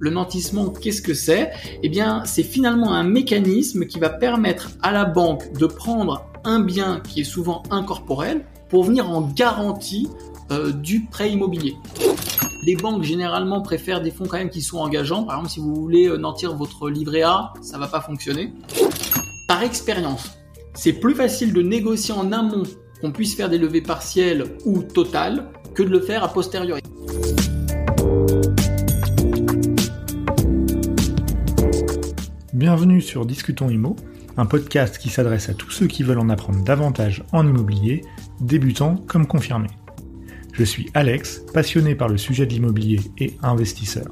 Le nantissement, qu'est-ce que c'est? Eh bien, c'est finalement un mécanisme qui va permettre à la banque de prendre un bien qui est souvent incorporel pour venir en garantie euh, du prêt immobilier. Les banques généralement préfèrent des fonds quand même qui sont engageants. Par exemple, si vous voulez euh, nantir votre livret A, ça va pas fonctionner. Par expérience, c'est plus facile de négocier en amont qu'on puisse faire des levées partielles ou totales que de le faire a posteriori. Bienvenue sur Discutons Imo, un podcast qui s'adresse à tous ceux qui veulent en apprendre davantage en immobilier, débutants comme confirmés. Je suis Alex, passionné par le sujet de l'immobilier et investisseur.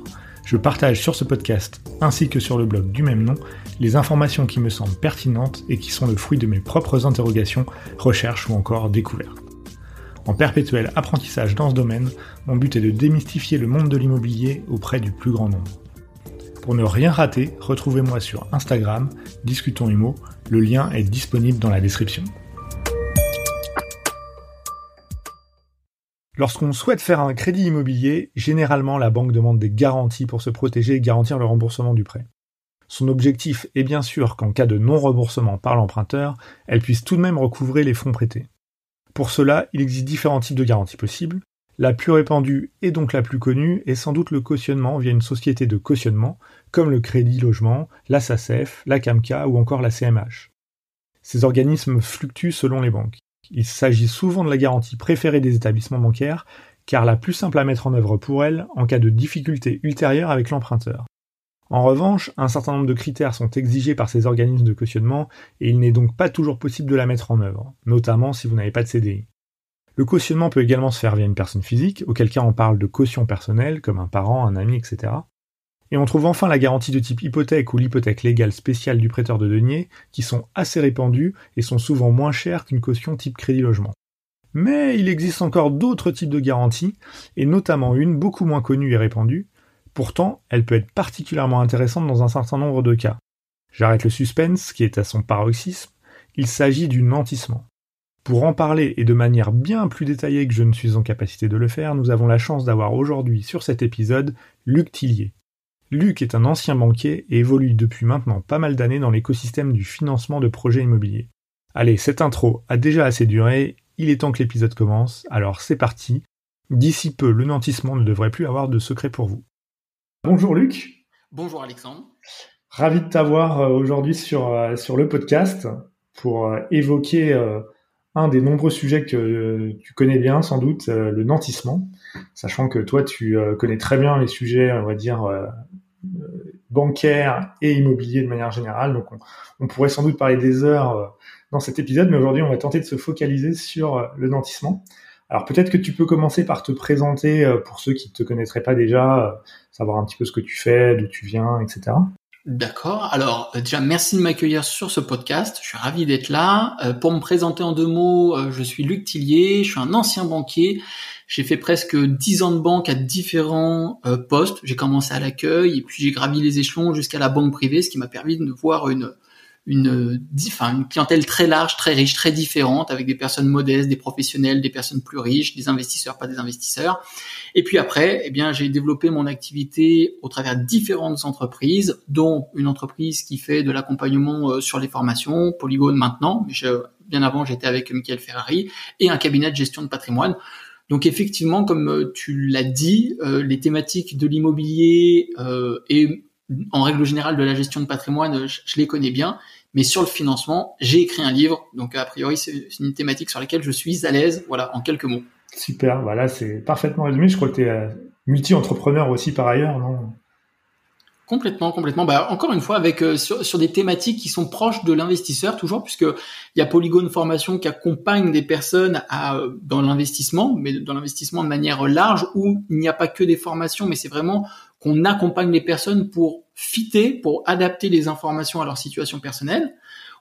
Je partage sur ce podcast, ainsi que sur le blog du même nom, les informations qui me semblent pertinentes et qui sont le fruit de mes propres interrogations, recherches ou encore découvertes. En perpétuel apprentissage dans ce domaine, mon but est de démystifier le monde de l'immobilier auprès du plus grand nombre. Pour ne rien rater, retrouvez-moi sur Instagram, Discutons Humo, le lien est disponible dans la description. Lorsqu'on souhaite faire un crédit immobilier, généralement la banque demande des garanties pour se protéger et garantir le remboursement du prêt. Son objectif est bien sûr qu'en cas de non-remboursement par l'emprunteur, elle puisse tout de même recouvrer les fonds prêtés. Pour cela, il existe différents types de garanties possibles, la plus répandue et donc la plus connue est sans doute le cautionnement via une société de cautionnement, comme le Crédit Logement, la SACEF, la CAMCA ou encore la CMH. Ces organismes fluctuent selon les banques. Il s'agit souvent de la garantie préférée des établissements bancaires, car la plus simple à mettre en œuvre pour elles en cas de difficulté ultérieure avec l'emprunteur. En revanche, un certain nombre de critères sont exigés par ces organismes de cautionnement et il n'est donc pas toujours possible de la mettre en œuvre, notamment si vous n'avez pas de CDI. Le cautionnement peut également se faire via une personne physique, auquel cas on parle de caution personnelle, comme un parent, un ami, etc. Et on trouve enfin la garantie de type hypothèque ou l'hypothèque légale spéciale du prêteur de deniers, qui sont assez répandues et sont souvent moins chères qu'une caution type crédit logement. Mais il existe encore d'autres types de garanties, et notamment une beaucoup moins connue et répandue. Pourtant, elle peut être particulièrement intéressante dans un certain nombre de cas. J'arrête le suspense, qui est à son paroxysme. Il s'agit du nantissement. Pour en parler et de manière bien plus détaillée que je ne suis en capacité de le faire, nous avons la chance d'avoir aujourd'hui sur cet épisode Luc Tillier. Luc est un ancien banquier et évolue depuis maintenant pas mal d'années dans l'écosystème du financement de projets immobiliers. Allez, cette intro a déjà assez duré, il est temps que l'épisode commence, alors c'est parti. D'ici peu, le nantissement ne devrait plus avoir de secret pour vous. Bonjour Luc. Bonjour Alexandre. Ravi de t'avoir euh, aujourd'hui sur, euh, sur le podcast pour euh, évoquer un des nombreux sujets que tu connais bien, sans doute, euh, le nantissement, sachant que toi, tu euh, connais très bien les sujets, on va dire, euh, bancaires et immobiliers de manière générale. Donc, on, pourrait sans doute parler des heures dans cet épisode, mais aujourd'hui, on va tenter de se focaliser sur le nantissement. Alors, peut-être que tu peux commencer par te présenter pour ceux qui ne te connaîtraient pas déjà, savoir un petit peu ce que tu fais, d'où tu viens, etc. D'accord. Alors euh, déjà, merci de m'accueillir sur ce podcast. Je suis ravi d'être là. Euh, pour me présenter en deux mots, euh, je suis Luc Tillier. Je suis un ancien banquier. J'ai fait presque dix ans de banque à différents postes. J'ai commencé à l'accueil et puis j'ai gravi les échelons jusqu'à la banque privée, ce qui m'a permis de voir une une, enfin, une clientèle très large, très riche, très différente, avec des personnes modestes, des professionnels, des personnes plus riches, des investisseurs, pas des investisseurs. Et puis après, eh bien, j'ai développé mon activité au travers différentes entreprises, dont une entreprise qui fait de l'accompagnement euh, sur les formations, Polygone maintenant, mais bien avant, j'étais avec Michael Ferrari, et un cabinet de gestion de patrimoine. Donc effectivement, comme euh, tu l'as dit, euh, les thématiques de l'immobilier et en règle générale de la gestion de patrimoine, je, les connais bien, mais sur le financement, j'ai écrit un livre, donc a priori c'est une thématique sur laquelle je suis à l'aise, voilà, en quelques mots. Super, voilà, c'est parfaitement résumé. Je crois que tu es euh, multi-entrepreneur aussi par ailleurs, non? Complètement, complètement. Bah, encore une fois, avec euh, sur, des thématiques qui sont proches de l'investisseur, toujours, puisque il y a Polygone Formation qui accompagne des personnes à, dans l'investissement, mais dans l'investissement de manière large, où il n'y a pas que des formations, mais c'est vraiment qu'on accompagne les personnes pour fitter, pour adapter les informations à leur situation personnelle.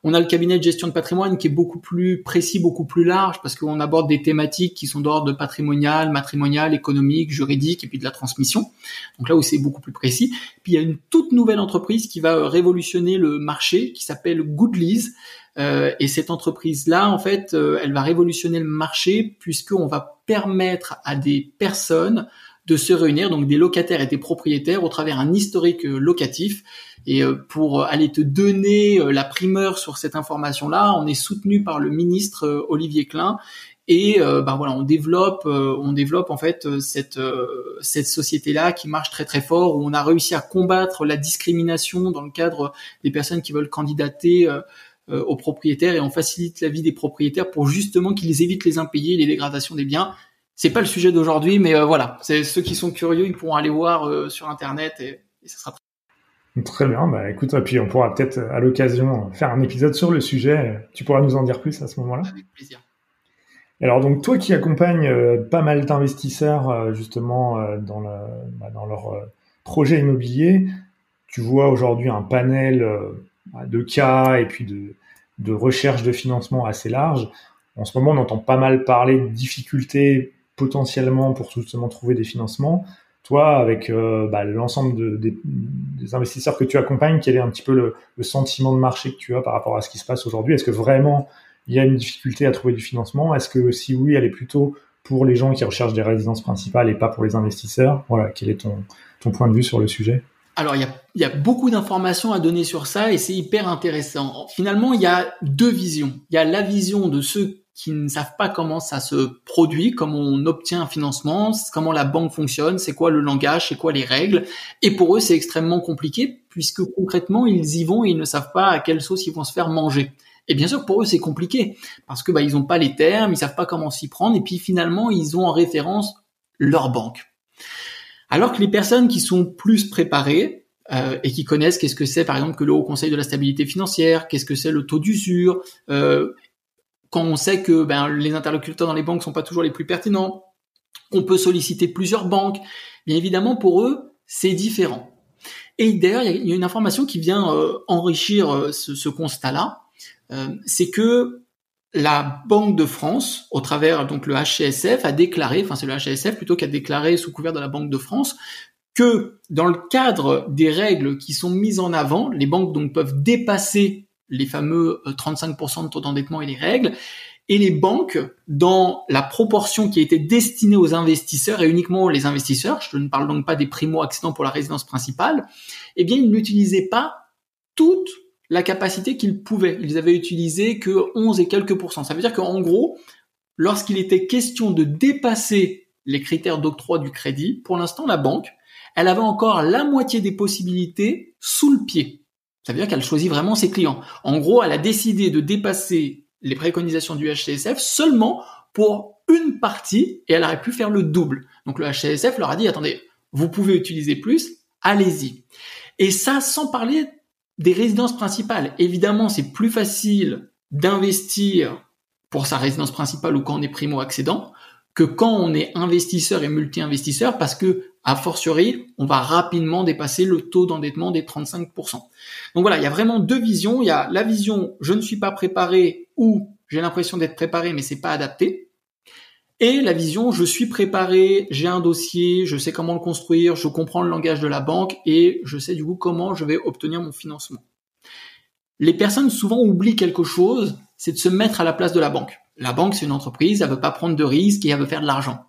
On a le cabinet de gestion de patrimoine qui est beaucoup plus précis, beaucoup plus large, parce qu'on aborde des thématiques qui sont d'ordre patrimonial, matrimonial, économique, juridique, et puis de la transmission. Donc là où c'est beaucoup plus précis. Puis il y a une toute nouvelle entreprise qui va révolutionner le marché, qui s'appelle Goodlease. Euh, et cette entreprise-là, en fait, euh, elle va révolutionner le marché puisqu'on va permettre à des personnes de se réunir, donc des locataires et des propriétaires, au travers un historique locatif. Et pour aller te donner la primeur sur cette information-là, on est soutenu par le ministre Olivier Klein et ben voilà on développe on développe en fait cette cette société là qui marche très très fort où on a réussi à combattre la discrimination dans le cadre des personnes qui veulent candidater euh, aux propriétaires et on facilite la vie des propriétaires pour justement qu'ils évitent les impayés, les dégradations des biens. C'est pas le sujet d'aujourd'hui, mais euh, voilà, c'est ceux qui sont curieux, ils pourront aller voir euh, sur internet et, ça sera Très bien, bah écoute, et puis on pourra peut-être à l'occasion faire un épisode sur le sujet. Tu pourras nous en dire plus à ce moment-là? Avec plaisir. Alors donc toi qui accompagnes pas mal d'investisseurs justement dans, le, bah, dans leur projet immobilier, tu vois aujourd'hui un panel de cas et puis de, de recherche de financement assez large. En ce moment, on entend pas mal parler de difficultés potentiellement pour justement trouver des financements. Toi, avec euh, bah, l'ensemble des, investisseurs que tu accompagnes, quel est un petit peu le, sentiment de marché que tu as par rapport à ce qui se passe aujourd'hui? Est-ce que vraiment il y a une difficulté à trouver du financement? Est-ce que si oui, elle est plutôt pour les gens qui recherchent des résidences principales et pas pour les investisseurs? Voilà, quel est ton, ton point de vue sur le sujet? Alors, il y a, beaucoup d'informations à donner sur ça et c'est hyper intéressant. Finalement, il y a deux visions. Il y a la vision de ceux qui ne savent pas comment ça se produit, comment on obtient un financement, comment la banque fonctionne, c'est quoi le langage, c'est quoi les règles. Et pour eux, c'est extrêmement compliqué puisque concrètement, ils y vont et ils ne savent pas à quelle sauce ils vont se faire manger. Et bien sûr, pour eux, c'est compliqué parce que bah, ils n'ont pas les termes, ils savent pas comment s'y prendre et puis finalement, ils ont en référence leur banque. Alors que les personnes qui sont plus préparées euh, et qui connaissent qu'est-ce que c'est par exemple que le Haut Conseil de la stabilité financière, qu'est-ce que c'est le taux d'usure, euh, quand on sait que ben, les interlocuteurs dans les banques sont pas toujours les plus pertinents, qu'on peut solliciter plusieurs banques, bien évidemment pour eux c'est différent. Et d'ailleurs il y, a une information qui vient euh, enrichir ce, ce constat-là, c'est que la Banque de France, au travers donc le HCSF, a déclaré, enfin c'est le HCSF plutôt qui a déclaré sous couvert de la Banque de France, que dans le cadre des règles qui sont mises en avant, les banques donc peuvent dépasser les fameux 35% euh, de taux d'endettement et les règles, et les banques, dans la proportion qui été destinée aux investisseurs et uniquement les investisseurs, je ne parle donc pas des primo-accédants pour la résidence principale, eh bien ils n'utilisaient pas toutes la capacité qu'ils pouvaient. Ils avaient utilisé que 11 et quelques pourcents. Ça veut dire qu'en gros, lorsqu'il était question de dépasser les critères d'octroi du crédit, pour l'instant, la banque, elle avait encore la moitié des possibilités sous le pied. Ça veut dire qu'elle choisit vraiment ses clients. En gros, elle a décidé de dépasser les préconisations du HCSF seulement pour une partie et elle aurait pu faire le double. Donc le HCSF leur a dit, attendez, vous pouvez utiliser plus, allez-y. Et ça, sans parler des résidences principales. Évidemment, c'est plus facile d'investir pour sa résidence principale ou quand on est primo-accédant que quand on est investisseur et multi-investisseur parce que, a fortiori, on va rapidement dépasser le taux d'endettement des 35%. Donc voilà, il y a vraiment deux visions. Il y a la vision je ne suis pas préparé ou j'ai l'impression d'être préparé mais c'est pas adapté. Et la vision, je suis préparé, j'ai un dossier, je sais comment le construire, je comprends le langage de la banque et je sais du coup comment je vais obtenir mon financement. Les personnes souvent oublient quelque chose, c'est de se mettre à la place de la banque. La banque, c'est une entreprise, elle veut pas prendre de risques et elle veut faire de l'argent.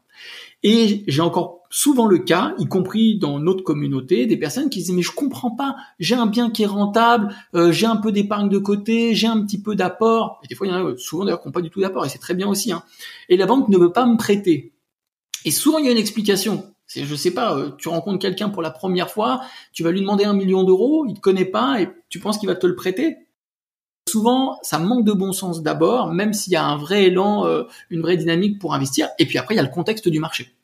Et j'ai encore souvent le cas, y compris dans notre communauté, des personnes qui disent mais je comprends pas, j'ai un bien qui est rentable, euh, j'ai un peu d'épargne de côté, j'ai un petit peu d'apport. Et des fois il y en a souvent d'ailleurs qui n'ont pas du tout d'apport et c'est très bien aussi. Hein. Et la banque ne veut pas me prêter. Et souvent il y a une explication. C'est je sais pas, euh, tu rencontres quelqu'un pour la première fois, tu vas lui demander un million d'euros, il te connaît pas et tu penses qu'il va te le prêter? Souvent, ça manque de bon sens d'abord, même s'il y a un vrai élan, euh, une vraie dynamique pour investir. Et puis après, il y a le contexte du marché.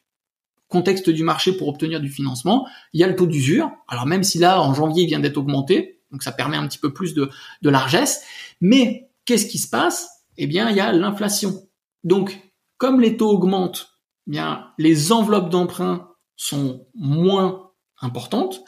Contexte du marché pour obtenir du financement. Il y a le taux d'usure. Alors même si là, en janvier, il vient d'être augmenté, donc ça permet un petit peu plus de, largesse. Mais qu'est-ce qui se passe? Eh bien, il y a l'inflation. Donc, comme les taux augmentent, eh bien les enveloppes d'emprunt sont moins importantes.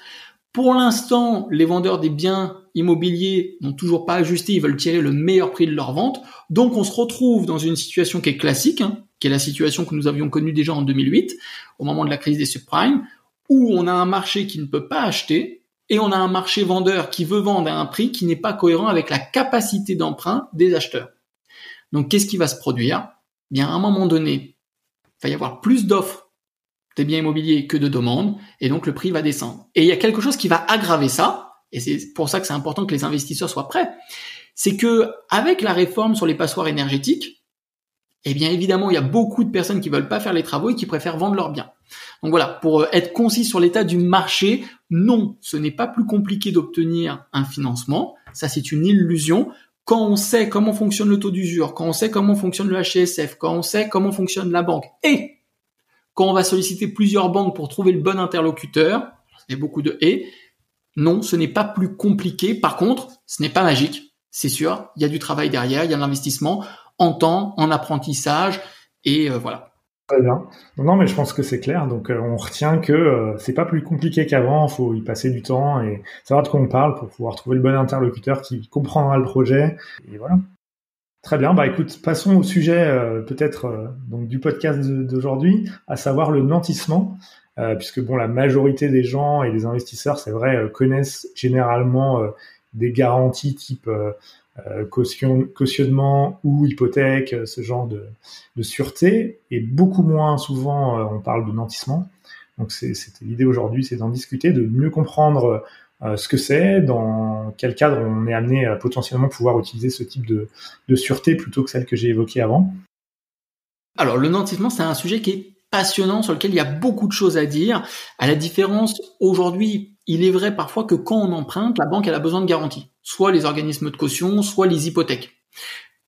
Pour l'instant, les vendeurs des biens immobiliers n'ont toujours pas ajusté, ils veulent tirer le meilleur prix de leur vente. Donc on se retrouve dans une situation qui est classique, hein, qui est la situation que nous avions connue déjà en 2008, au moment de la crise des subprimes, où on a un marché qui ne peut pas acheter et on a un marché vendeur qui veut vendre à un prix qui n'est pas cohérent avec la capacité d'emprunt des acheteurs. Donc qu'est-ce qui va se produire? Eh Bien à un moment donné, il va y avoir plus d'offres des biens immobiliers que de demandes, et donc le prix va descendre. Et il y a quelque chose qui va aggraver ça, et c'est pour ça que c'est important que les investisseurs soient prêts, c'est que avec la réforme sur les passoires énergétiques, eh bien évidemment, il y a beaucoup de personnes qui veulent pas faire les travaux et qui préfèrent vendre leurs biens. Donc voilà, pour euh, être concis sur l'état du marché, non, ce n'est pas plus compliqué d'obtenir un financement, ça c'est une illusion. Quand on sait comment fonctionne le taux d'usure, quand on sait comment fonctionne le HSF, quand on sait comment fonctionne la banque, et quand on va solliciter plusieurs banques pour trouver le bon interlocuteur, il y a beaucoup de et, non, ce n'est pas plus compliqué. Par contre, ce n'est pas magique, c'est sûr. Il y a du travail derrière, il y a de l'investissement en temps, en apprentissage, et euh, voilà. Très bien. Non, mais je pense que c'est clair. Donc, euh, on retient que euh, c'est pas plus compliqué qu'avant. Il faut y passer du temps et savoir de quoi on parle pour pouvoir trouver le bon interlocuteur qui comprendra le projet. Et voilà. Très bien. Bah, écoute, passons au sujet peut-être donc du podcast d'aujourd'hui, à savoir le nantissement. Puisque bon, la majorité des gens et des investisseurs, c'est vrai, connaissent généralement des garanties type euh, caution, cautionnement ou hypothèque, euh, ce genre de, de sûreté, et beaucoup moins souvent euh, on parle de nantissement. Donc c'était l'idée aujourd'hui, c'est d'en discuter, de mieux comprendre ce que c'est, dans quel cadre on est amené à potentiellement pouvoir utiliser ce type de, de sûreté plutôt que celle que j'ai évoquée avant. Alors le nantissement, c'est un sujet qui est passionnant sur lequel il y a beaucoup de choses à dire. À la différence, aujourd'hui, il est vrai parfois que quand on emprunte, la banque elle a besoin de garantie, soit les organismes de caution, soit les hypothèques.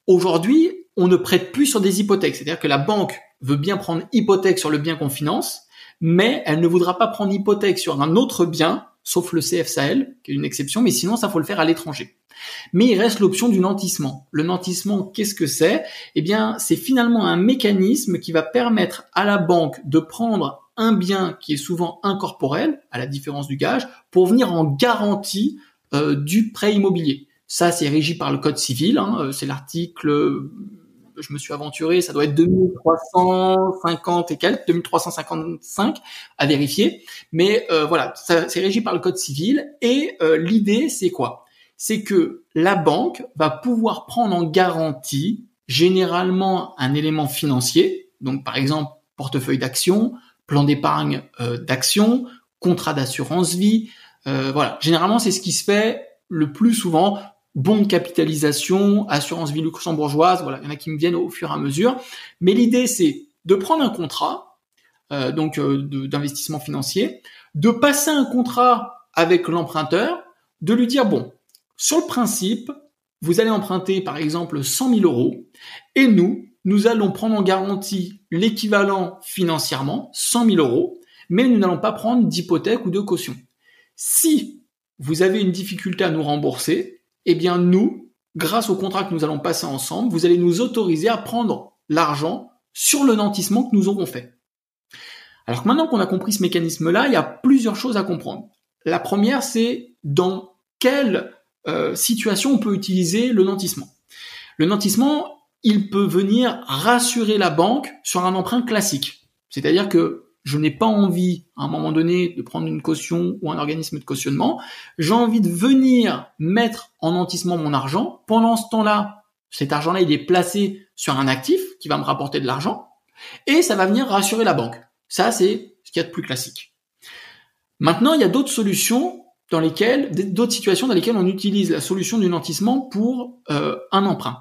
Aujourd'hui, on ne prête plus sur des hypothèques, c'est-à-dire que la banque veut bien prendre hypothèque sur le bien qu'on finance, mais elle ne voudra pas prendre hypothèque sur un autre bien, sauf le CFSAL, qui est une exception, mais sinon ça faut le faire à l'étranger. Mais il reste l'option du nantissement. Le nantissement, qu'est-ce que c'est? Eh bien, c'est finalement un mécanisme qui va permettre à la banque de prendre un bien qui est souvent incorporel, à la différence du gage, pour venir en garantie euh, du prêt immobilier. Ça, c'est régi par le Code civil. Hein, euh, c'est l'article, je me suis aventuré, ça doit être 2350 et quelques, 2355 à vérifier. Mais euh, voilà, c'est régi par le Code civil. Et l'idée, c'est quoi? C'est que la banque va pouvoir prendre en garantie généralement un élément financier, donc par exemple portefeuille d'actions, plan d'épargne euh, d'action, contrat d'assurance vie. Euh, voilà, généralement c'est ce qui se fait le plus souvent. Bon de capitalisation, assurance vie luxembourgeoise, voilà, il y en a qui me viennent au fur et à mesure. Mais l'idée c'est de prendre un contrat, euh, donc d'investissement financier, de passer un contrat avec l'emprunteur, de lui dire bon, sur le principe, vous allez emprunter par exemple 100 000 euros, et nous, nous allons prendre en garantie l'équivalent financièrement, 100 000 euros, mais nous n'allons pas prendre d'hypothèque ou de caution. Si vous avez une difficulté à nous rembourser, eh bien nous, grâce au contrat que nous allons passer ensemble, vous allez nous autoriser à prendre l'argent sur le nantissement que nous aurons fait. Alors maintenant qu'on a compris ce mécanisme-là, il y a plusieurs choses à comprendre. La première, c'est dans quelle euh, situation on peut utiliser le nantissement. Le nantissement, il peut venir rassurer la banque sur un emprunt classique. C'est-à-dire que je n'ai pas envie, à un moment donné, de prendre une caution ou un organisme de cautionnement. J'ai envie de venir mettre en nantissement mon argent. Pendant ce temps-là, cet argent-là, il est placé sur un actif qui va me rapporter de l'argent. Et ça va venir rassurer la banque. Ça, c'est ce qu'il y a de plus classique. Maintenant, il y a d'autres solutions dans lesquelles, d'autres situations dans lesquelles on utilise la solution du nantissement pour euh, un emprunt.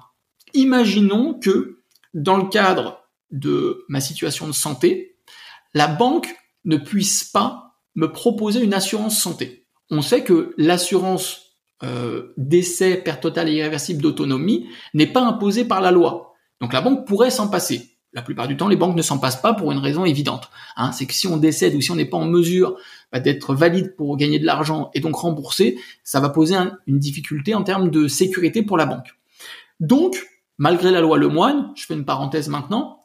Imaginons que dans le cadre de ma situation de santé, la banque ne puisse pas me proposer une assurance santé. On sait que l'assurance euh, décès, perte totale et irréversible d'autonomie n'est pas imposée par la loi. Donc la banque pourrait s'en passer. La plupart du temps, les banques ne s'en passent pas pour une raison évidente. Hein, c'est que si on décède ou si on n'est pas en mesure bah, d'être valide pour gagner de l'argent et donc rembourser, ça va poser une difficulté en termes de sécurité pour la banque. Donc, malgré la loi Lemoine, je fais une parenthèse maintenant,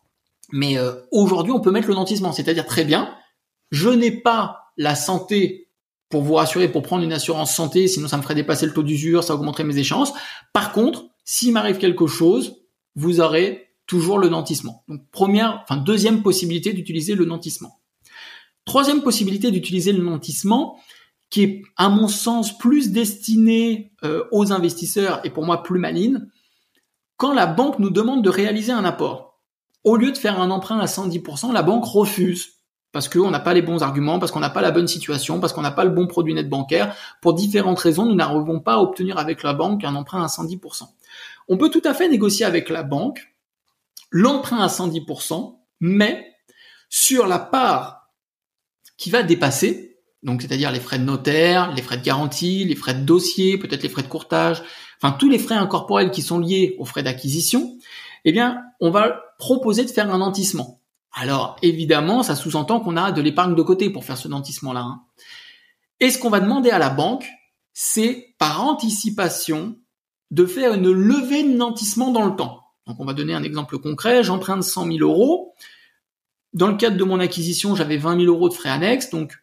mais euh, aujourd'hui on peut mettre le nantissement, c'est-à-dire très bien, je n'ai pas la santé pour vous rassurer, pour prendre une assurance santé, sinon ça me ferait dépasser le taux d'usure, ça augmenterait mes échéances. Par contre, s'il m'arrive quelque chose, vous aurez toujours le nantissement. Donc première, enfin deuxième possibilité d'utiliser le nantissement. Troisième possibilité d'utiliser le nantissement, qui est à mon sens plus destiné euh, aux investisseurs et pour moi plus maligne, quand la banque nous demande de réaliser un apport, au lieu de faire un emprunt à 110%, la banque refuse parce qu'on n'a pas les bons arguments, parce qu'on n'a pas la bonne situation, parce qu'on n'a pas le bon produit net bancaire. Pour différentes raisons, nous n'arrivons pas à obtenir avec la banque un emprunt à 110%. On peut tout à fait négocier avec la banque l'emprunt à 110%, mais sur la part qui va dépasser, donc c'est-à-dire les frais de notaire, les frais de garantie, les frais de dossier, peut-être les frais de courtage, enfin tous les frais incorporels qui sont liés aux frais d'acquisition, eh bien, on va proposer de faire un nantissement. Alors, évidemment, ça sous-entend qu'on a de l'épargne de côté pour faire ce nantissement-là. Hein. Et ce qu'on va demander à la banque, c'est par anticipation de faire une levée de nantissement dans le temps. Donc, on va donner un exemple concret. J'emprunte 100 000 euros. Dans le cadre de mon acquisition, j'avais 20 000 euros de frais annexes. Donc,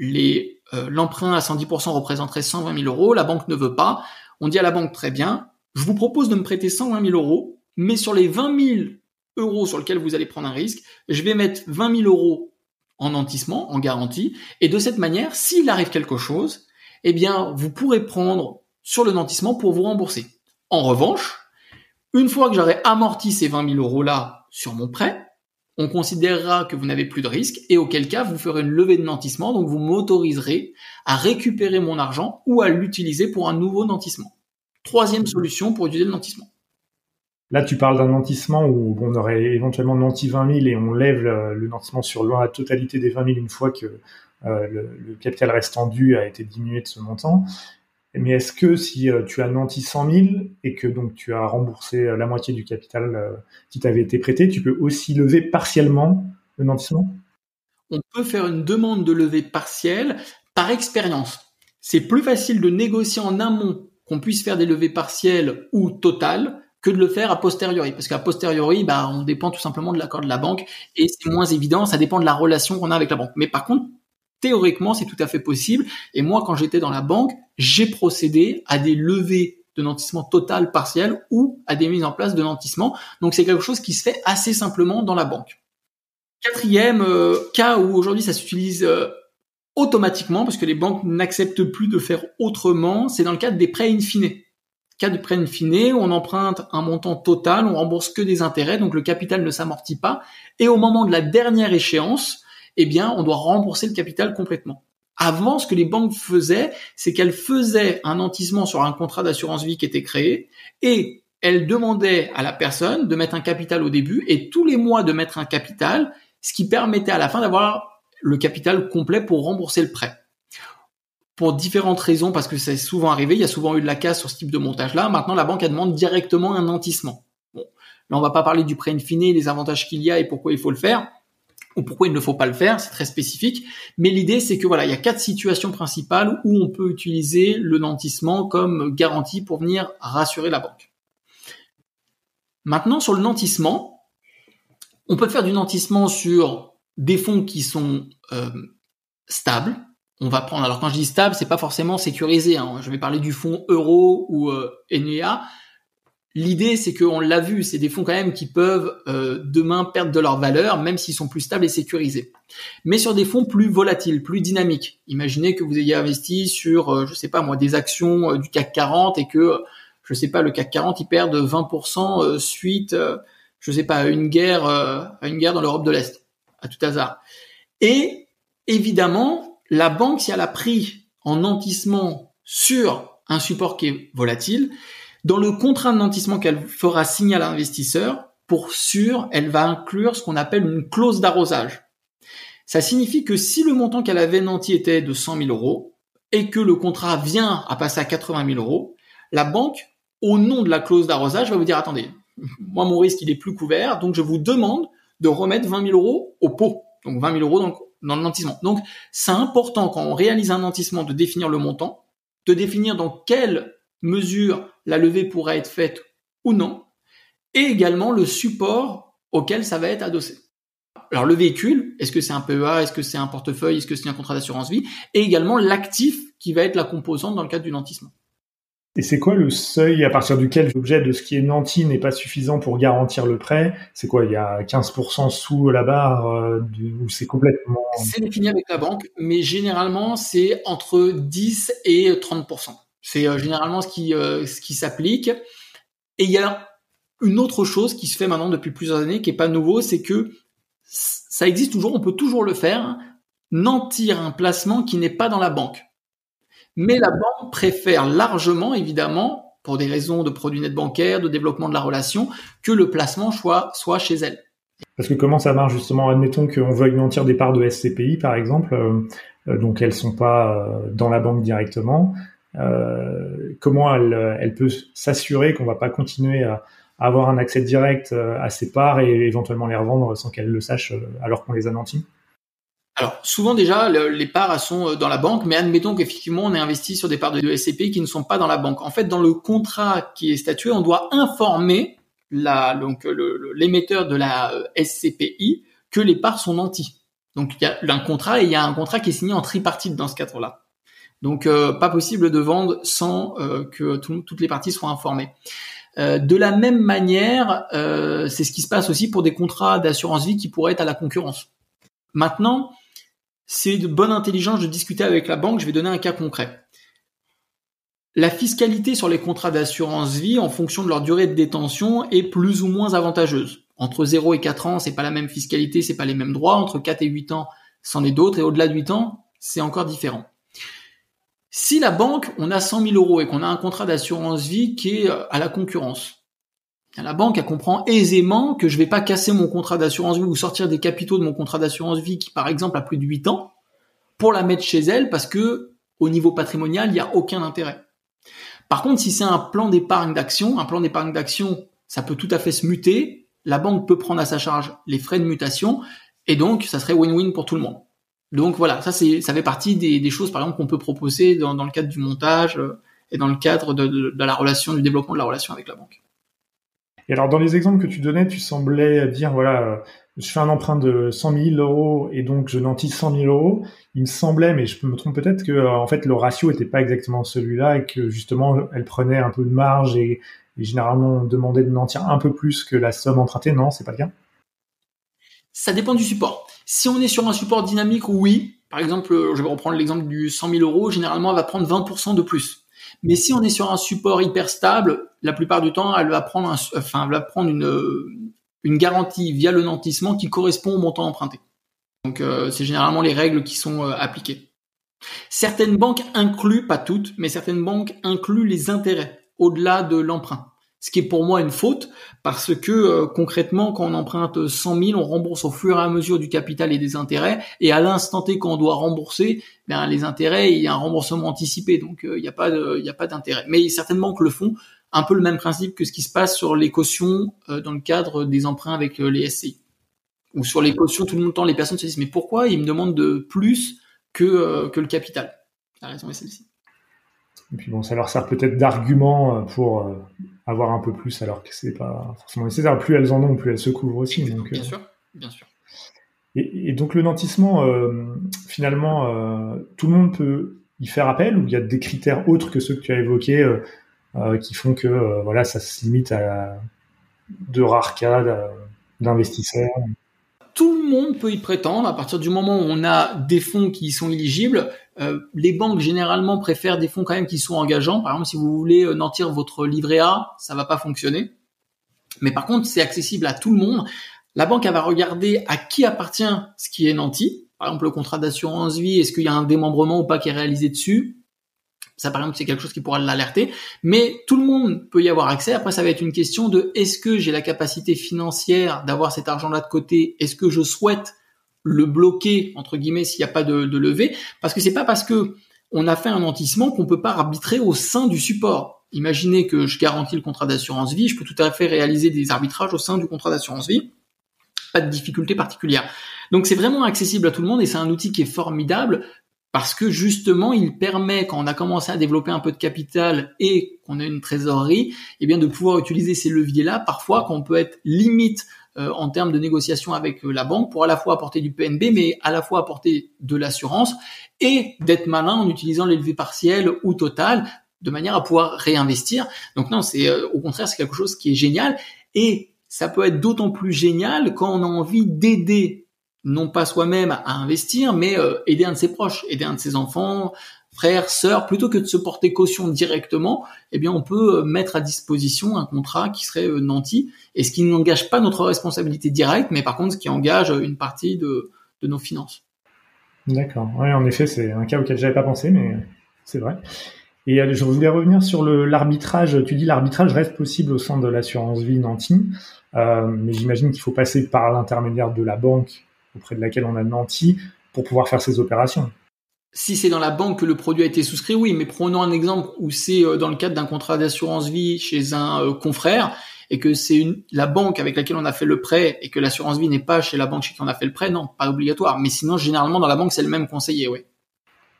euh, l'emprunt à 110% représenterait 120 000 euros. La banque ne veut pas. On dit à la banque, très bien, je vous propose de me prêter 120 000 euros, mais sur les 20 000 euros sur lesquels vous allez prendre un risque, je vais mettre 20 000 euros en nantissement, en garantie, et de cette manière, s'il arrive quelque chose, eh bien, vous pourrez prendre sur le nantissement pour vous rembourser. En revanche, une fois que j'aurai amorti ces 20 000 euros là sur mon prêt, on considérera que vous n'avez plus de risque et auquel cas vous ferez une levée de nantissement, donc vous m'autoriserez à récupérer mon argent ou à l'utiliser pour un nouveau nantissement. Troisième solution pour utiliser le nantissement. Là, tu parles d'un nantissement où on aurait éventuellement nanti 20 000 et on lève le, nantissement sur la totalité des 20 000 une fois que euh, le, capital restant dû a été diminué de ce montant. Mais est-ce que si euh, tu as nanti 100 000 et que donc tu as remboursé euh, la moitié du capital qui t'avait été prêté, tu peux aussi lever partiellement le nantissement? On peut faire une demande de levée partielle par expérience. C'est plus facile de négocier en amont qu'on puisse faire des levées partielles ou totales que de le faire a posteriori. Parce qu'à posteriori, bah, on dépend tout simplement de l'accord de la banque et c'est moins évident, ça dépend de la relation qu'on a avec la banque. Mais par contre, théoriquement, c'est tout à fait possible. Et moi, quand j'étais dans la banque, j'ai procédé à des levées de nantissement total, partiel ou à des mises en place de nantissement. Donc c'est quelque chose qui se fait assez simplement dans la banque. Quatrième euh, cas où aujourd'hui ça s'utilise euh, automatiquement parce que les banques n'acceptent plus de faire autrement, c'est dans le cadre des prêts in fine cas de prêt in on emprunte un montant total, on rembourse que des intérêts, donc le capital ne s'amortit pas. Et au moment de la dernière échéance, eh bien, on doit rembourser le capital complètement. Avant, ce que les banques faisaient, c'est qu'elles faisaient un nantissement sur un contrat d'assurance vie qui était créé et elles demandaient à la personne de mettre un capital au début et tous les mois de mettre un capital, ce qui permettait à la fin d'avoir le capital complet pour rembourser le prêt pour différentes raisons, parce que c'est souvent arrivé, il y a souvent eu de la casse sur ce type de montage-là. Maintenant, la banque, elle demande directement un nantissement. Bon, là, on va pas parler du prêt infini, les avantages qu'il y a et pourquoi il faut le faire, ou pourquoi il ne faut pas le faire, c'est très spécifique. Mais l'idée, c'est que voilà, il y a quatre situations principales où on peut utiliser le nantissement comme garantie pour venir rassurer la banque. Maintenant, sur le nantissement, on peut faire du nantissement sur des fonds qui sont euh, stables, on va prendre. Alors quand je dis stable, c'est pas forcément sécurisé. Hein. Je vais parler du fonds euro ou euh, NEA. L'idée, c'est qu'on l'a vu, c'est des fonds quand même qui peuvent euh, demain perdre de leur valeur, même s'ils sont plus stables et sécurisés. Mais sur des fonds plus volatiles, plus dynamiques. Imaginez que vous ayez investi sur, euh, je sais pas moi, des actions euh, du CAC 40 et que, je sais pas, le CAC 40 il perd de 20% suite, je sais pas, à une guerre, à une guerre dans l'Europe de l'Est, à tout hasard. Et évidemment, la banque, si elle a pris en nantissement sur un support qui est volatile, dans le contrat de nantissement qu'elle fera signer à l'investisseur, pour sûr, elle va inclure ce qu'on appelle une clause d'arrosage. Ça signifie que si le montant qu'elle avait nanti était de 100 000 euros et que le contrat vient à passer à 80 000 euros, la banque, au nom de la clause d'arrosage, va vous dire attendez, moi mon risque il est plus couvert, donc je vous demande de remettre 20 000 euros au pot. Donc 20 000 euros dans le, dans le nantissement. Donc, c'est important quand on réalise un nantissement de définir le montant, de définir dans quelle mesure la levée pourra être faite ou non, et également le support auquel ça va être adossé. Alors le véhicule, est-ce que c'est un PEA, est-ce que c'est un portefeuille, est-ce que c'est un contrat d'assurance vie, et également l'actif qui va être la composante dans le cadre du nantissement. Et c'est quoi le seuil à partir duquel l'objet de ce qui est nanti n'est pas suffisant pour garantir le prêt? C'est quoi Il y a 15% sous la barre euh, ou c'est complètement... C'est défini avec la banque, mais généralement c'est entre 10 et 30%. C'est euh, généralement ce qui, euh, ce qui s'applique. Et il y a une autre chose qui se fait maintenant depuis plusieurs années, qui est pas nouveau, c'est que ça existe toujours, on peut toujours le faire, nantir un placement qui n'est pas dans la banque. Mais la banque préfère largement, évidemment, pour des raisons de produits nets bancaires, de développement de la relation, que le placement soit, chez elle. Parce que comment ça marche justement Admettons qu'on veuille nantir des parts de SCPI, par exemple, euh, euh, donc elles sont pas euh, dans la banque directement. comment elle, peut s'assurer qu'on va pas continuer à, avoir un accès direct à ces parts et éventuellement les revendre sans qu'elle le sache alors qu'on les a nantis? Alors souvent déjà les parts sont dans la banque, mais admettons qu'effectivement on est investi sur des parts de SCPI qui ne sont pas dans la banque. En fait, dans le contrat qui est statué, on doit informer l'émetteur de la euh, SCPI que les parts sont nantis. Donc il y a un contrat et il y a un contrat qui est signé en tripartite dans ce cadre-là. Donc euh, pas possible de vendre sans euh, que toutes les parties soient informées. de la même manière, c'est ce qui se passe aussi pour des contrats d'assurance vie qui pourraient être à la concurrence. Maintenant, c'est de bonne intelligence de discuter avec la banque. Je vais donner un cas concret. La fiscalité sur les contrats d'assurance vie en fonction de leur durée de détention est plus ou moins avantageuse. Entre 0 et 4 ans, c'est pas la même fiscalité, c'est pas les mêmes droits. Entre 4 et 8 ans, c'en est d'autres. Et au-delà de 8 ans, c'est encore différent. Si la banque, on a 100 000 euros et qu'on a un contrat d'assurance vie qui est à la concurrence, la banque, elle comprend aisément que je vais pas casser mon contrat d'assurance vie ou sortir des capitaux de mon contrat d'assurance vie qui, par exemple, a plus de 8 ans pour la mettre chez elle parce que, au niveau patrimonial, il n'y a aucun intérêt. Par contre, si c'est un plan d'épargne d'action, un plan d'épargne d'action, ça peut tout à fait se muter. La banque peut prendre à sa charge les frais de mutation et donc ça serait win-win pour tout le monde. Donc voilà, ça c'est ça fait partie des, choses par exemple qu'on peut proposer dans, le cadre du montage euh, et dans le cadre de, la relation, du développement de la relation avec la banque. Et alors dans les exemples que tu donnais, tu semblais dire voilà, je fais un emprunt de 100 000 euros et donc je nantis 100 000 euros. Il me semblait, mais je me trompe peut-être que en fait le ratio était pas exactement celui-là et que justement elle prenait un peu de marge et, généralement on demandait de nantir un peu plus que la somme empruntée. Non, c'est pas le cas. Ça dépend du support. Si on est sur un support dynamique, oui. Par exemple, je vais reprendre l'exemple du 100 000 euros. Généralement, elle va prendre 20% de plus. Mais si on est sur un support hyper stable, la plupart du temps, elle va prendre, enfin, va prendre une, une garantie via le nantissement qui correspond au montant emprunté. Donc euh, c'est généralement les règles qui sont euh, appliquées. Certaines banques incluent, pas toutes, mais certaines banques incluent les intérêts au-delà de l'emprunt. Ce qui est pour moi une faute parce que euh, concrètement, quand on emprunte 100 000, on rembourse au fur et à mesure du capital et des intérêts. Et à l'instant T, quand on doit rembourser, ben, les intérêts, il y a un remboursement anticipé, donc il n'y a pas il a pas d'intérêt. Mais certaines banques le font un peu le même principe que ce qui se passe sur les cautions euh, dans le cadre des emprunts avec euh, les SCI. Ou sur les cautions, tout le temps, les personnes se disent mais pourquoi ils me demandent de plus que, euh, que le capital? La raison est celle-ci. Et puis bon, ça leur sert peut-être d'argument pour avoir un peu plus alors que c'est pas forcément nécessaire. Plus elles en ont, plus elles se couvrent aussi. Donc, bien sûr, bien sûr. Et, donc le nantissement, finalement, tout le monde peut y faire appel ou il y a des critères autres que ceux que tu as évoqués euh, qui font que euh, voilà, ça se limite à de rares cas d'investisseurs. Tout le monde peut y prétendre à partir du moment où on a des fonds qui sont éligibles. Euh, les banques généralement préfèrent des fonds quand même qui sont engageants. Par exemple, si vous voulez nantir votre livret A, ça va pas fonctionner. Mais par contre, c'est accessible à tout le monde. La banque elle va regarder à qui appartient ce qui est nanti. Par exemple, le contrat d'assurance vie, est-ce qu'il y a un démembrement ou pas qui est réalisé dessus? Ça, par exemple, c'est quelque chose qui pourra l'alerter. Mais tout le monde peut y avoir accès. Après, ça va être une question de est-ce que j'ai la capacité financière d'avoir cet argent-là de côté? Est-ce que je souhaite le bloquer entre guillemets s'il n'y a pas de, levée Parce que c'est pas parce que on a fait un nantissement qu'on peut pas arbitrer au sein du support. Imaginez que je garantis le contrat d'assurance vie, je peux tout à fait réaliser des arbitrages au sein du contrat d'assurance vie. Pas de difficulté particulière. Donc c'est vraiment accessible à tout le monde et c'est un outil qui est formidable parce que justement, il permet, quand on a commencé à développer un peu de capital et qu'on a une trésorerie, eh bien de pouvoir utiliser ces leviers-là, parfois quand on peut être limite euh, en termes de négociation avec euh, la banque pour à la fois apporter du PNB, mais à la fois apporter de l'assurance et d'être malin en utilisant les leviers partiels ou total de manière à pouvoir réinvestir. Donc non, c'est euh, au contraire c'est quelque chose qui est génial et ça peut être d'autant plus génial quand on a envie d'aider non pas soi-même à investir, mais aider un de ses proches, aider un de ses enfants, frères, sœurs, plutôt que de se porter caution directement, eh bien on peut euh, mettre à disposition un contrat qui serait euh, nanti et ce qui n'engage pas notre responsabilité directe, mais par contre ce qui engage une partie de, nos finances. D'accord. Oui, en effet, c'est un cas auquel j'avais pas pensé, mais c'est vrai. Et euh, je voulais revenir sur l'arbitrage. Tu dis l'arbitrage reste possible au sein de l'assurance vie nanti, euh, mais j'imagine qu'il faut passer par l'intermédiaire de la banque auprès de laquelle on a nanti pour pouvoir faire ces opérations. Si c'est dans la banque que le produit a été souscrit, oui, mais prenons un exemple où c'est euh, dans le cadre d'un contrat d'assurance vie chez un confrère et que c'est la banque avec laquelle on a fait le prêt et que l'assurance vie n'est pas chez la banque chez qui on a fait le prêt, non, pas obligatoire. Mais sinon, généralement, dans la banque, c'est le même conseiller, oui.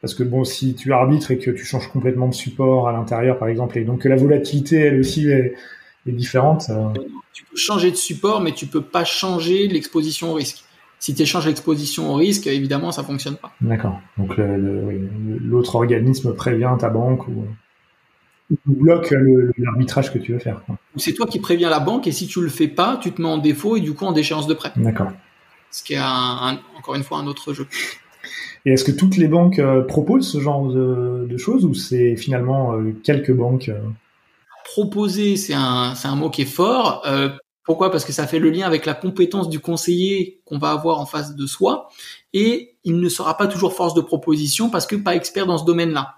Parce que bon, si tu arbitres et que tu changes complètement de support à l'intérieur, par exemple, et donc que la volatilité, elle aussi, est, différente. Euh, tu peux changer de support, mais tu peux pas changer l'exposition au risque. Si tu échanges l'exposition au risque, évidemment, ça fonctionne pas. D'accord. Donc l'autre organisme prévient ta banque ou, bloque l'arbitrage que tu veux faire. C'est toi qui préviens la banque et si tu le fais pas, tu te mets en défaut et du coup en déchéance de prêt. D'accord. Ce qui est encore une fois un autre jeu. Et est-ce que toutes les banques euh, proposent ce genre de, choses ou c'est finalement euh, quelques banques euh? Proposer, c'est un, c'est un mot qui est fort. Pourquoi? Parce que ça fait le lien avec la compétence du conseiller qu'on va avoir en face de soi. Et il ne sera pas toujours force de proposition parce que pas expert dans ce domaine-là.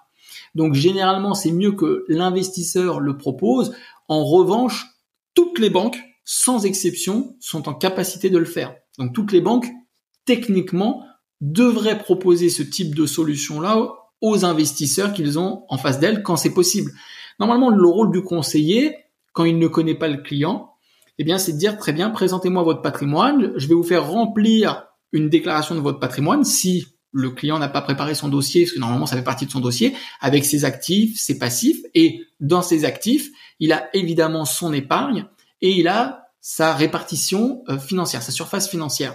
Donc généralement, c'est mieux que l'investisseur le propose. En revanche, toutes les banques, sans exception, sont en capacité de le faire. Donc toutes les banques, techniquement, devraient proposer ce type de solution-là aux investisseurs qu'ils ont en face d'elles quand c'est possible. Normalement, le rôle du conseiller, quand il ne connaît pas le client, eh bien, c'est de dire très bien, présentez-moi votre patrimoine, je vais vous faire remplir une déclaration de votre patrimoine si le client n'a pas préparé son dossier, parce que normalement ça fait partie de son dossier, avec ses actifs, ses passifs, et dans ses actifs, il a évidemment son épargne et il a sa répartition euh, financière, sa surface financière.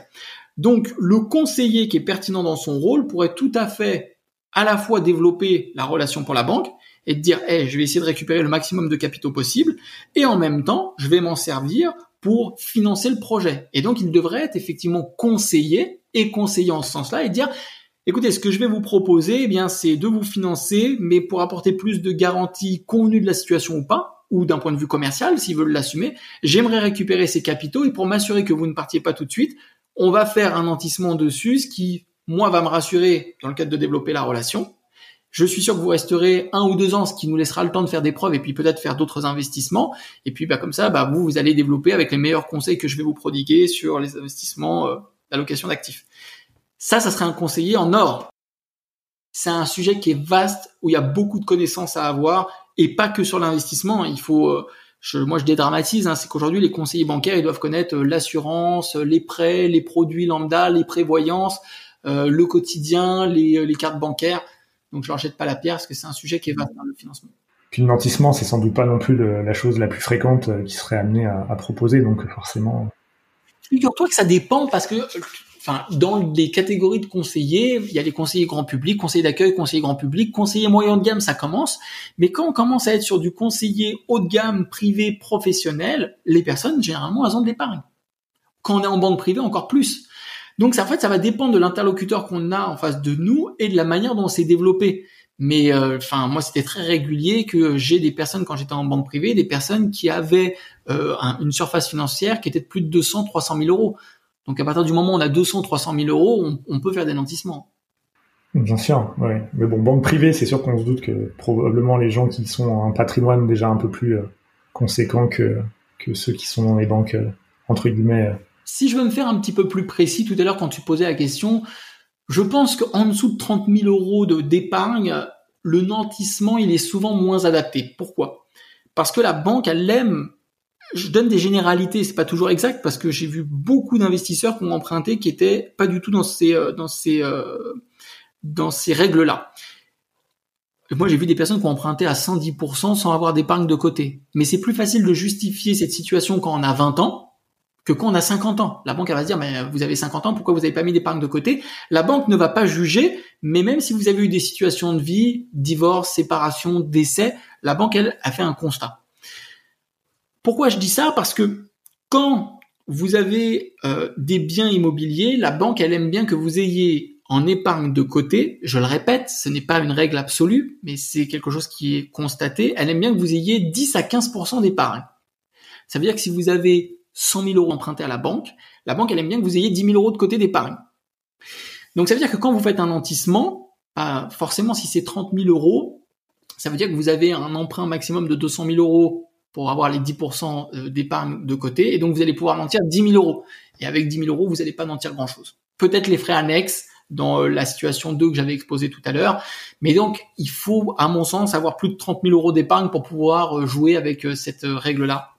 Donc le conseiller qui est pertinent dans son rôle pourrait tout à fait à la fois développer la relation pour la banque et de dire hey, je vais essayer de récupérer le maximum de capitaux possible et en même temps je vais m'en servir pour financer le projet. Et donc il devrait être effectivement conseillé et conseillé en ce sens-là et dire écoutez, ce que je vais vous proposer, eh bien, c'est de vous financer, mais pour apporter plus de garanties convenues de la situation ou pas, ou d'un point de vue commercial, s'ils veulent l'assumer, j'aimerais récupérer ces capitaux et pour m'assurer que vous ne partiez pas tout de suite, on va faire un nantissement dessus, ce qui, moi, va me rassurer dans le cadre de développer la relation. Je suis sûr que vous resterez un ou deux ans, ce qui nous laissera le temps de faire des preuves et puis peut-être faire d'autres investissements. Et puis, bah, comme ça, bah, vous, vous allez développer avec les meilleurs conseils que je vais vous prodiguer sur les investissements euh, d'allocation d'actifs. Ça, ça serait un conseiller en or. C'est un sujet qui est vaste, où il y a beaucoup de connaissances à avoir, et pas que sur l'investissement. Il faut, euh, je, moi je dédramatise, hein, c'est qu'aujourd'hui les conseillers bancaires ils doivent connaître euh, l'assurance, les prêts, les produits lambda, les prévoyances, euh, le quotidien, les, les, cartes bancaires. Donc je leur jette pas la pierre parce que c'est un sujet qui est vaste dans le financement. Puis le nantissement, c'est sans doute pas non plus la chose la plus fréquente qui serait amenée à, à proposer, donc forcément. Figure-toi que ça dépend parce que enfin, dans les catégories de conseillers, il y a les conseillers grand public, conseillers d'accueil, conseillers grand public, conseillers moyen de gamme, ça commence. Mais quand on commence à être sur du conseiller haut de gamme, privé, professionnel, les personnes, généralement, elles ont de l'épargne. Quand on est en banque privée, encore plus. Donc, ça, en fait, ça va dépendre de l'interlocuteur qu'on a en face de nous et de la manière dont on s'est développé. Mais euh, enfin, moi, c'était très régulier que j'ai des personnes quand j'étais en banque privée, des personnes qui avaient euh, une surface financière qui était de plus de 200, 300 000 euros. Donc à partir du moment où on a 200, 300 000 euros, on, peut faire des nantissements. Bien sûr, oui. Mais bon, banque privée, c'est sûr qu'on se doute que probablement les gens qui sont en patrimoine déjà un peu plus euh, conséquent que, que ceux qui sont dans les banques, euh, entre guillemets. Si je veux me faire un petit peu plus précis, tout à l'heure quand tu posais la question, je pense qu'en dessous de 30 000 euros d'épargne, le nantissement, il est souvent moins adapté. Pourquoi? Parce que la banque, elle aime je donne des généralités, c'est pas toujours exact parce que j'ai vu beaucoup d'investisseurs qui ont emprunté qui étaient pas du tout dans ces euh, dans ces euh, dans ces règles-là. Moi, j'ai vu des personnes qui ont emprunté à 110% sans avoir d'épargne de côté. Mais c'est plus facile de justifier cette situation quand on a 20 ans que quand on a 50 ans. La banque elle va se dire mais vous avez 50 ans, pourquoi vous n'avez pas mis d'épargne de côté? La banque ne va pas juger, mais même si vous avez eu des situations de vie, divorce, séparation, décès, la banque elle a fait un constat. Pourquoi je dis ça? Parce que quand vous avez euh, des biens immobiliers, la banque, elle aime bien que vous ayez en épargne de côté, je le répète, ce n'est pas une règle absolue, mais c'est quelque chose qui est constaté, elle aime bien que vous ayez 10 à 15% d'épargne. Ça veut dire que si vous avez 100 000 euros empruntés à la banque, la banque, elle aime bien que vous ayez 10 000 euros de côté d'épargne. Donc ça veut dire que quand vous faites un nantissement, forcément si c'est 30 000 euros, ça veut dire que vous avez un emprunt maximum de 200 000 euros pour avoir les 10% euh, d'épargne de côté, et donc vous allez pouvoir nantir 10 000 euros. Et avec 10 000 euros, vous n'allez pas nantir grand-chose. Peut-être les frais annexes, dans euh, la situation 2 que j'avais exposée tout à l'heure. Mais donc, il faut, à mon sens, avoir plus de 30 000 euros d'épargne pour pouvoir euh, jouer avec cette règle-là.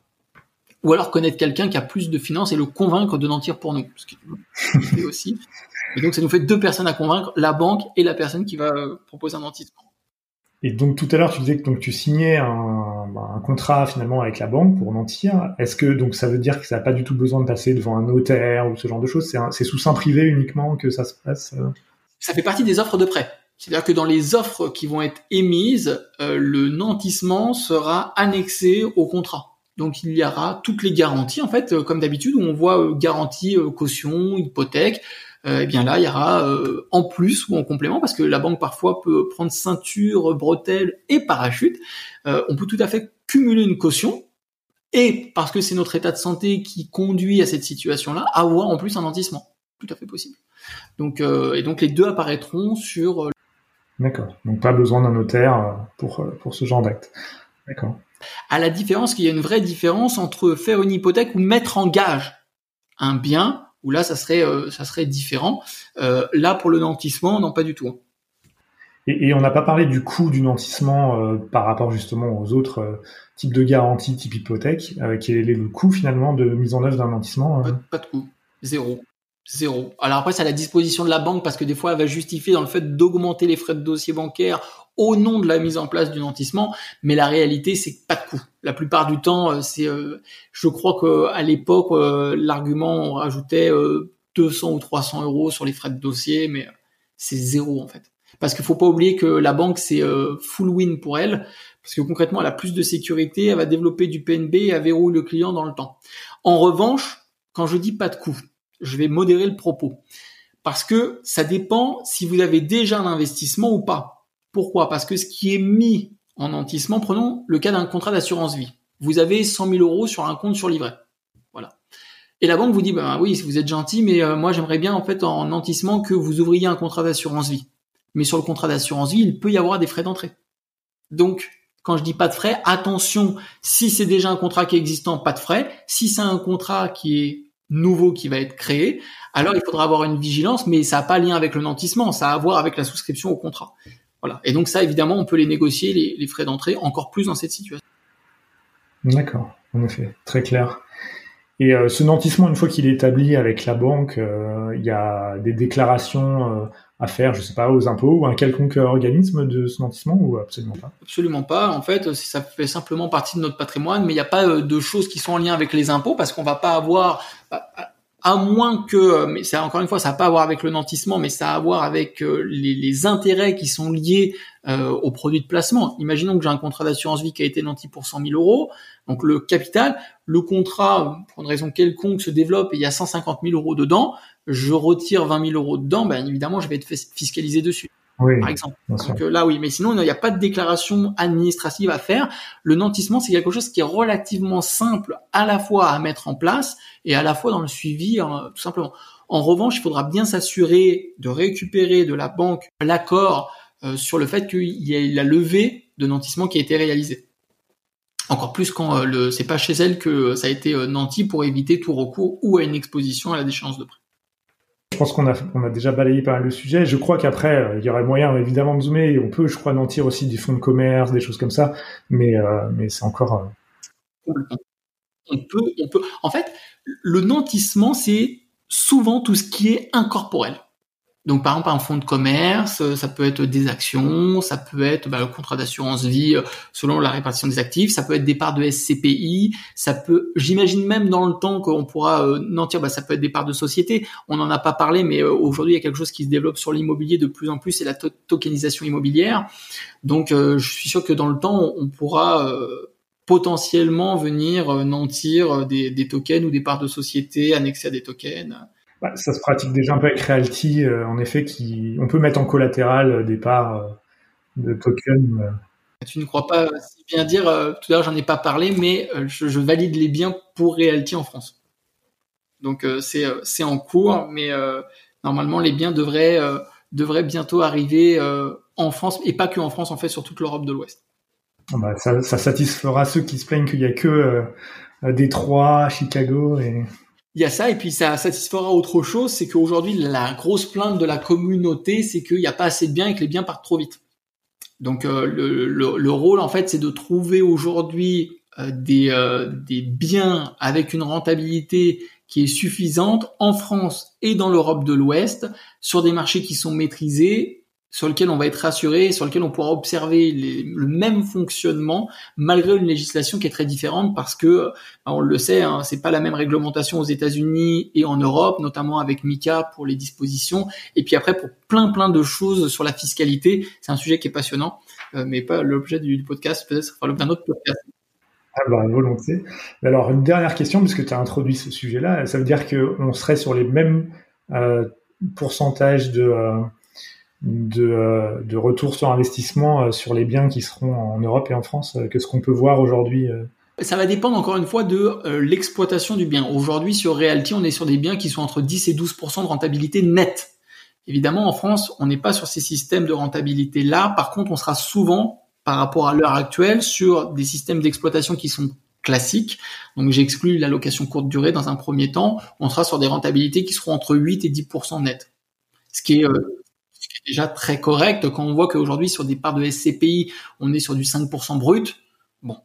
Ou alors connaître quelqu'un qui a plus de finances et le convaincre de mentir pour nous. Ce qui fait aussi. Et donc, ça nous fait deux personnes à convaincre, la banque et la personne qui va proposer un nantissement. Et donc tout à l'heure, tu disais que donc tu signais un, bah, un, contrat finalement avec la banque pour mentir. Est-ce que donc ça veut dire que ça n'a pas du tout besoin de passer devant un notaire ou ce genre de choses? C'est sous sein privé uniquement que ça se passe euh? Ça fait partie des offres de prêt. C'est-à-dire que dans les offres qui vont être émises, euh, le nantissement sera annexé au contrat. Donc il y aura toutes les garanties, en fait, euh, comme d'habitude, où on voit garantie, caution, hypothèque. Euh, eh bien là, il y aura euh, en plus ou en complément, parce que la banque parfois peut prendre ceinture, bretelle et parachute. Euh, on peut tout à fait cumuler une caution et parce que c'est notre état de santé qui conduit à cette situation-là, avoir en plus un nantissement. Tout à fait possible. Donc et donc les deux apparaîtront sur. D'accord. Donc pas besoin d'un notaire pour pour ce genre d'acte. D'accord. À la différence qu'il y a une vraie différence entre faire une hypothèque ou mettre en gage un bien où là ça serait euh, ça serait différent. Euh, là pour le nantissement, non pas du tout. Hein. Et, on n'a pas parlé du coût du nantissement euh, par rapport justement aux autres types de garanties type hypothèque. quel est le coût finalement de mise en œuvre d'un nantissement pas, de coût, zéro. Zéro. Alors après, c'est à la disposition de la banque parce que des fois, elle va justifier dans le fait d'augmenter les frais de dossier bancaire au nom de la mise en place du nantissement, mais la réalité, c'est pas de coût. La plupart du temps, euh, c'est, euh, je crois que à l'époque, euh, l'argument on rajoutait 200 ou 300 euros sur les frais de dossier, mais c'est zéro en fait. Parce qu'il faut pas oublier que la banque c'est full win pour elle, parce que concrètement elle a plus de sécurité, elle va développer du PNB et elle verrouille le client dans le temps. En revanche, quand je dis pas de coût, je vais modérer le propos. Parce que ça dépend si vous avez déjà un investissement ou pas. Pourquoi? Parce que ce qui est mis en nantissement, prenons le cas d'un contrat d'assurance vie. Vous avez 100 000 euros sur un compte sur livret. Voilà. Et la banque vous dit, ben oui, vous êtes gentil, mais euh, moi j'aimerais bien en fait en nantissement que vous ouvriez un contrat d'assurance vie. Mais sur le contrat d'assurance vie, il peut y avoir des frais d'entrée. Donc, quand je dis pas de frais, attention, si c'est déjà un contrat qui est existant, pas de frais. Si c'est un contrat qui est nouveau qui va être créé, alors il faudra avoir une vigilance, mais ça n'a pas lien avec le nantissement, ça a à voir avec la souscription au contrat. Voilà. Et donc ça, évidemment, on peut les négocier, les, frais d'entrée, encore plus dans cette situation. D'accord, en effet, très clair. Et euh, ce nantissement, une fois qu'il est établi avec la banque, euh, il y a des déclarations euh, à faire, je sais pas, aux impôts ou un quelconque organisme de ce nantissement ou absolument pas? Absolument pas. En fait, ça fait simplement partie de notre patrimoine, mais il n'y a pas de choses qui sont en lien avec les impôts parce qu'on va pas avoir. Bah, à moins que, mais c'est encore une fois, ça n'a pas à voir avec le nantissement, mais ça a à voir avec euh, les, intérêts qui sont liés euh, aux produits de placement. Imaginons que j'ai un contrat d'assurance vie qui a été nanti pour 100 000 euros, donc le capital, le contrat, pour une raison quelconque, se développe et il y a 150 000 euros dedans, je retire 20 000 euros dedans, ben évidemment, je vais être fiscalisé dessus oui, par exemple. Donc euh, là, oui, mais sinon, il n'y a pas de déclaration administrative à faire. Le nantissement, c'est quelque chose qui est relativement simple à la fois à mettre en place et à la fois dans le suivi, hein, tout simplement. En revanche, il faudra bien s'assurer de récupérer de la banque l'accord euh, sur le fait qu'il y ait la levée de nantissement qui a été réalisée. Encore plus quand euh, le c'est pas chez elle que ça a été nanti pour éviter tout recours ou à une exposition à la déchéance de prêt. Je pense qu'on a, on a déjà balayé pas mal le sujet. Je crois qu'après, euh, il y aurait moyen évidemment de zoomer. on peut, je crois, nantir aussi des fonds de commerce, des choses comme ça. Mais, euh, mais c'est encore. Euh, on peut, on peut. En fait, le nantissement, c'est souvent tout ce qui est incorporel. Donc par exemple un fonds de commerce, euh, ça peut être des actions, ça peut être bah, le contrat d'assurance vie euh, selon la répartition des actifs, ça peut être des parts de SCPI, ça peut, j'imagine même dans le temps qu'on pourra euh, nantir, bah, ça peut être des parts de société. On n'en a pas parlé, mais aujourd'hui il y a quelque chose qui se développe sur l'immobilier de plus en plus, c'est la tokenisation immobilière. Donc je suis sûr que dans le temps on pourra potentiellement venir nantir des, tokens ou des parts de société annexées à des tokens. Bah, ça se pratique déjà un peu avec Realty, en effet, qui on peut mettre en collatéral des parts de tokens. Tu ne crois pas si bien dire, tout à l'heure j'en ai pas parlé, mais je, je, valide les biens pour Realty en France. Donc c'est en cours, mais normalement les biens devraient devraient bientôt arriver en France et pas que en France, en fait, sur toute l'Europe de l'Ouest. Ah bah, ça, ça, satisfera ceux qui se plaignent qu'il y a que euh, Détroit, Chicago et. Il y a ça et puis ça satisfera autre chose, c'est qu'aujourd'hui la grosse plainte de la communauté, c'est qu'il n'y a pas assez de biens et que les biens partent trop vite. Donc euh, le, le, le, rôle en fait, c'est de trouver aujourd'hui euh, des, euh, des biens avec une rentabilité qui est suffisante en France et dans l'Europe de l'Ouest sur des marchés qui sont maîtrisés sur lequel on va être rassuré, sur lequel on pourra observer le même fonctionnement malgré une législation qui est très différente parce que bah, on le sait, hein, c'est pas la même réglementation aux États-Unis et en Europe, notamment avec MiCA pour les dispositions, et puis après pour plein plein de choses sur la fiscalité. C'est un sujet qui est passionnant, euh, mais pas l'objet du, podcast. Peut-être fera l'objet d'un autre podcast. Ah bah, volontiers. Alors une dernière question puisque tu as introduit ce sujet-là, ça veut dire qu'on serait sur les mêmes euh, pourcentages de euh, de, euh, de retour sur investissement euh, sur les biens qui seront en Europe et en France euh, que ce qu'on peut voir aujourd'hui ça va dépendre encore une fois de l'exploitation du bien. Aujourd'hui, sur Realty, on est sur des biens qui sont entre 10 et 12 de rentabilité nette. Évidemment, en France, on n'est pas sur ces systèmes de rentabilité là. Par contre, on sera souvent, par rapport à l'heure actuelle, sur des systèmes d'exploitation qui sont classiques. Donc, j'exclus la location courte durée dans un premier temps. On sera sur des rentabilités qui seront entre 8 et 10% net. Ce qui est déjà très correct quand on voit qu'aujourd'hui sur des parts de SCPI, on est sur du 5% brut. Bon.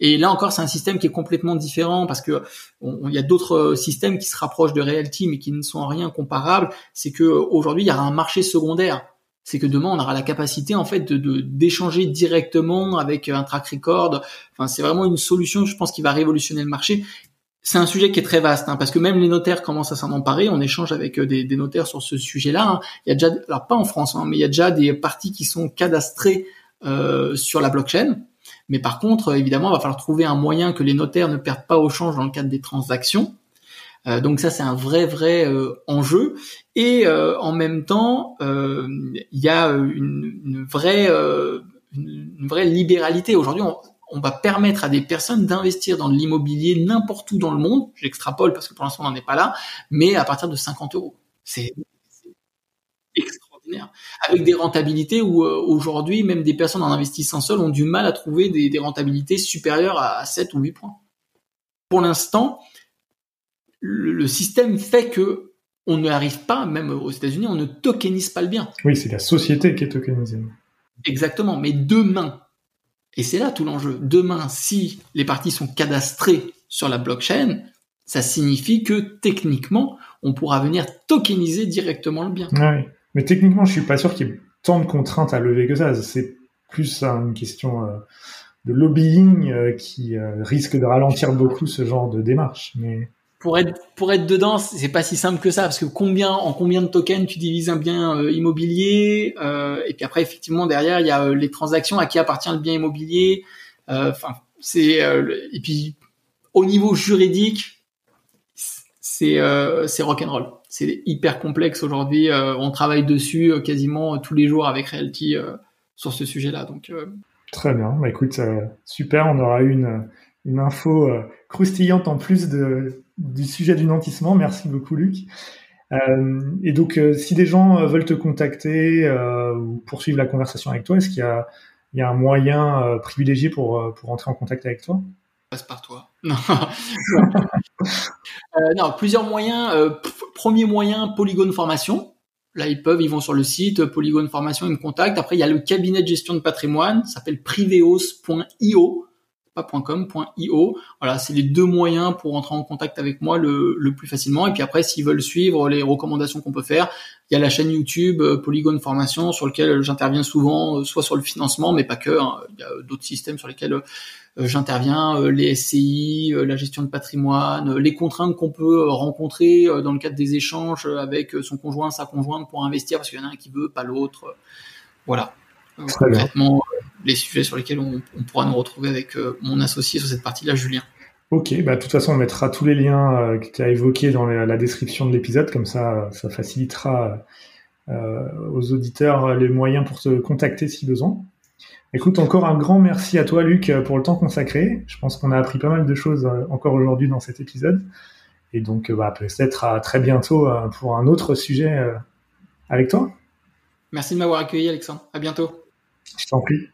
Et là encore, c'est un système qui est complètement différent parce que il y a d'autres systèmes qui se rapprochent de Realty mais qui ne sont en rien comparables. C'est que aujourd'hui, il y aura un marché secondaire. C'est que demain, on aura la capacité en fait de d'échanger directement avec un track record. Enfin, c'est vraiment une solution, je pense, qui va révolutionner le marché c'est un sujet qui est très vaste, hein, parce que même les notaires commencent à s'en emparer. On échange avec euh, des, notaires sur ce sujet-là. Hein. Il y a déjà, alors pas en France, hein, mais il y a déjà des parties qui sont cadastrées euh, sur la blockchain. Mais par contre, évidemment, il va falloir trouver un moyen que les notaires ne perdent pas au change dans le cadre des transactions. Euh, donc ça, c'est un vrai, vrai enjeu. Et en même temps, il y a une, vraie, une, vraie libéralité. Aujourd'hui, va permettre à des personnes d'investir dans de l'immobilier n'importe où dans le monde. J'extrapole parce que pour l'instant on n'en est pas là, mais à partir de 50 euros. C'est extraordinaire. Avec des rentabilités où euh, aujourd'hui même des personnes en investissant seules ont du mal à trouver des, rentabilités supérieures à 7 ou 8 points. Pour l'instant, le, système fait que on ne arrive pas, même aux États-Unis, on ne tokenise pas le bien. Oui, c'est la société qui est tokenisée. Exactement. Mais demain, et c'est là tout l'enjeu. Demain, si les parties sont cadastrées sur la blockchain, ça signifie que techniquement, on pourra venir tokeniser directement le bien. Mais techniquement, je suis pas sûr qu'il y ait tant de contraintes à lever que ça. C'est plus une question euh, de lobbying euh, qui euh, risque de ralentir beaucoup ce genre de démarche. Pour être pour être dedans, c'est pas si simple que ça parce que combien en combien de tokens tu divises un bien euh, immobilier euh, et puis après effectivement derrière il y a euh, les transactions à qui appartient le bien immobilier. Enfin c'est et puis au niveau juridique c'est c'est rock'n'roll. C'est hyper complexe aujourd'hui. on travaille dessus quasiment tous les jours avec Realty sur ce sujet-là. Donc très bien. Bah, écoute super. On aura une une info croustillante en plus de du sujet du nantissement. Merci beaucoup, Luc. Euh, et donc, euh, si des gens euh, veulent te contacter ou poursuivre la conversation avec toi, est-ce qu'il y a, un moyen privilégié pour, entrer en contact avec toi? Passe par toi. Non, plusieurs moyens. premier moyen, Polygone Formation. Là, ils peuvent, ils vont sur le site Polygone Formation, ils me contactent. Après, il y a le cabinet de gestion de patrimoine, s'appelle priveos.io pas.com.io. Voilà, c'est les deux moyens pour entrer en contact avec moi le, le plus facilement. Et puis après, s'ils veulent suivre les recommandations qu'on peut faire, il y a la chaîne YouTube euh, Polygon Formation sur lequel j'interviens souvent, euh, soit sur le financement, mais pas que. Hein. Il y a d'autres systèmes sur lesquels euh, j'interviens, les SCI, la gestion de patrimoine, les contraintes qu'on peut rencontrer dans le cadre des échanges avec son conjoint, sa conjointe pour investir, parce qu'il y en a un qui veut, pas l'autre. Voilà. Les sujets sur lesquels on, pourra nous retrouver avec euh, mon associé sur cette partie-là, Julien. Ok, bah de toute façon on mettra tous les liens que tu as évoqués dans la, description de l'épisode, comme ça ça facilitera aux auditeurs les moyens pour te contacter si besoin. Écoute, encore un grand merci à toi Luc pour le temps consacré. Je pense qu'on a appris pas mal de choses encore aujourd'hui dans cet épisode. Et donc bah, peut-être à très bientôt pour un autre sujet avec toi. Merci de m'avoir accueilli, Alexandre. À bientôt. Je t'en prie.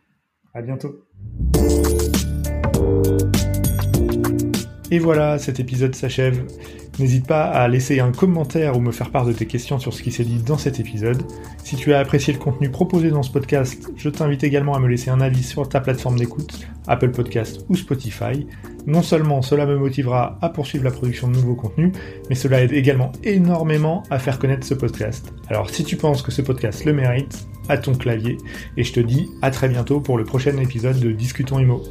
À bientôt. Et voilà, cet épisode s'achève. N'hésite pas à laisser un commentaire ou me faire part de tes questions sur ce qui s'est dit dans cet épisode. Si tu as apprécié le contenu proposé dans ce podcast, je t'invite également à me laisser un avis sur ta plateforme d'écoute, Apple Podcast ou Spotify. Non seulement cela me motivera à poursuivre la production de nouveaux contenus, mais cela aide également énormément à faire connaître ce podcast. Alors si tu penses que ce podcast le mérite, à ton clavier, et je te dis à très bientôt pour le prochain épisode de Discutons Imo.